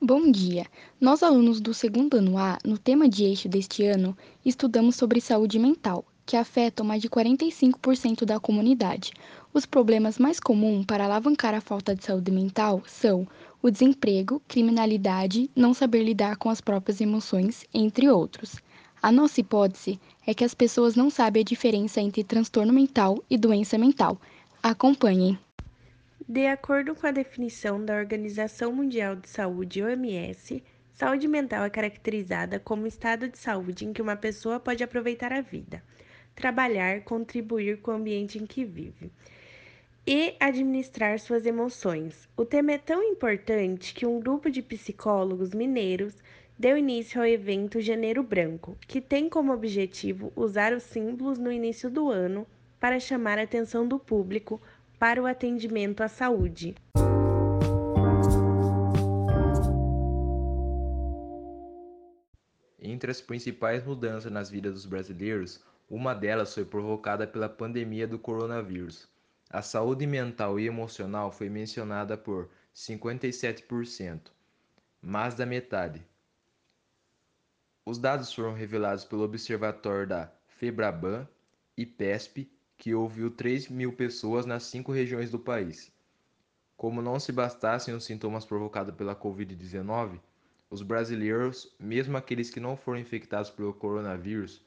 Bom dia! Nós, alunos do segundo ano A, no tema de eixo deste ano, estudamos sobre saúde mental, que afeta mais de 45% da comunidade. Os problemas mais comuns para alavancar a falta de saúde mental são o desemprego, criminalidade, não saber lidar com as próprias emoções, entre outros. A nossa hipótese é que as pessoas não sabem a diferença entre transtorno mental e doença mental. Acompanhem. De acordo com a definição da Organização Mundial de Saúde, OMS, saúde mental é caracterizada como estado de saúde em que uma pessoa pode aproveitar a vida, trabalhar, contribuir com o ambiente em que vive e administrar suas emoções. O tema é tão importante que um grupo de psicólogos mineiros deu início ao evento Janeiro Branco, que tem como objetivo usar os símbolos no início do ano para chamar a atenção do público para o atendimento à saúde. Entre as principais mudanças nas vidas dos brasileiros, uma delas foi provocada pela pandemia do coronavírus. A saúde mental e emocional foi mencionada por 57%, mais da metade. Os dados foram revelados pelo Observatório da FEBRABAN e PESP que ouviu 3 mil pessoas nas cinco regiões do país. Como não se bastassem os sintomas provocados pela Covid-19, os brasileiros, mesmo aqueles que não foram infectados pelo coronavírus,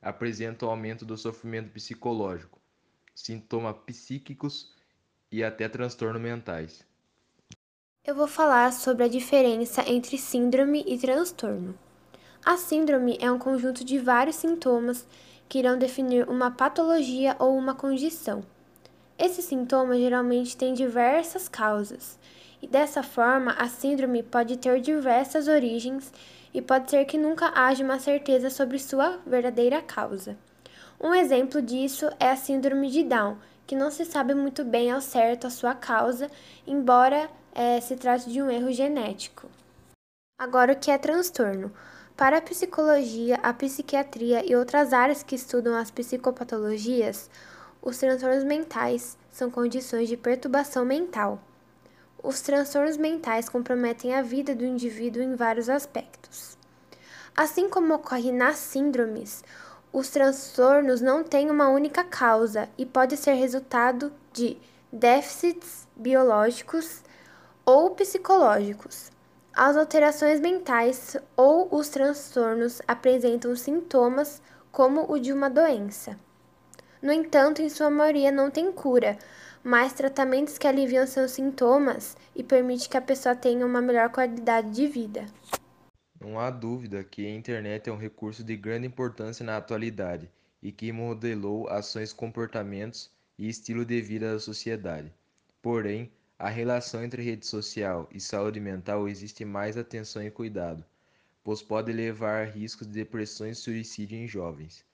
apresentam aumento do sofrimento psicológico, sintomas psíquicos e até transtornos mentais. Eu vou falar sobre a diferença entre síndrome e transtorno. A síndrome é um conjunto de vários sintomas que irão definir uma patologia ou uma condição. Esses sintomas geralmente têm diversas causas, e dessa forma a síndrome pode ter diversas origens e pode ser que nunca haja uma certeza sobre sua verdadeira causa. Um exemplo disso é a síndrome de Down, que não se sabe muito bem ao certo a sua causa, embora é, se trate de um erro genético. Agora, o que é transtorno? Para a psicologia, a psiquiatria e outras áreas que estudam as psicopatologias, os transtornos mentais são condições de perturbação mental. Os transtornos mentais comprometem a vida do indivíduo em vários aspectos. Assim como ocorre nas síndromes, os transtornos não têm uma única causa e pode ser resultado de déficits biológicos ou psicológicos. As alterações mentais ou os transtornos apresentam sintomas como o de uma doença. No entanto, em sua maioria não tem cura, mas tratamentos que aliviam seus sintomas e permitem que a pessoa tenha uma melhor qualidade de vida. Não há dúvida que a internet é um recurso de grande importância na atualidade e que modelou ações, comportamentos e estilo de vida da sociedade. Porém, a relação entre rede social e saúde mental existe mais atenção e cuidado, pois pode levar a riscos de depressão e suicídio em jovens.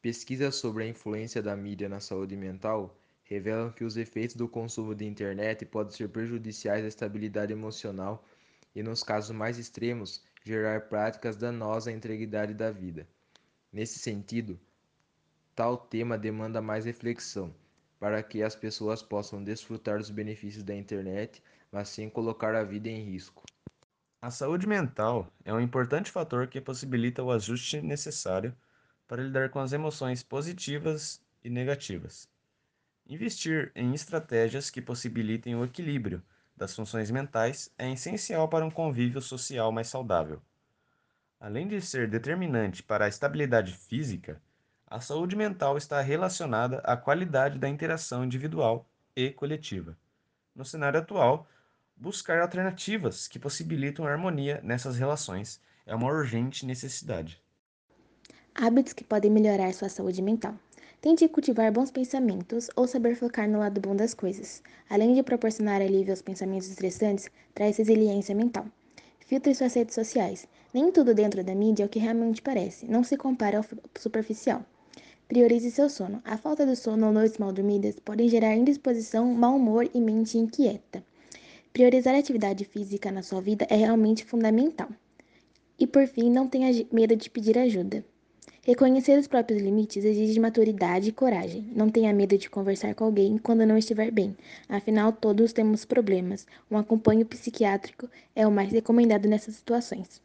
Pesquisas sobre a influência da mídia na saúde mental revelam que os efeitos do consumo de internet podem ser prejudiciais à estabilidade emocional e, nos casos mais extremos, gerar práticas danosas à integridade da vida. Nesse sentido, tal tema demanda mais reflexão para que as pessoas possam desfrutar dos benefícios da internet, mas sem colocar a vida em risco. A saúde mental é um importante fator que possibilita o ajuste necessário para lidar com as emoções positivas e negativas. Investir em estratégias que possibilitem o equilíbrio das funções mentais é essencial para um convívio social mais saudável. Além de ser determinante para a estabilidade física, a saúde mental está relacionada à qualidade da interação individual e coletiva. No cenário atual, buscar alternativas que possibilitam a harmonia nessas relações é uma urgente necessidade. Hábitos que podem melhorar sua saúde mental. Tente cultivar bons pensamentos ou saber focar no lado bom das coisas. Além de proporcionar alívio aos pensamentos estressantes, traz resiliência mental. Filtre suas redes sociais. Nem tudo dentro da mídia é o que realmente parece. Não se compara ao superficial. Priorize seu sono. A falta de sono ou noites mal dormidas podem gerar indisposição, mau humor e mente inquieta. Priorizar a atividade física na sua vida é realmente fundamental. E por fim, não tenha medo de pedir ajuda. Reconhecer os próprios limites exige maturidade e coragem. Não tenha medo de conversar com alguém quando não estiver bem. Afinal, todos temos problemas. Um acompanho psiquiátrico é o mais recomendado nessas situações.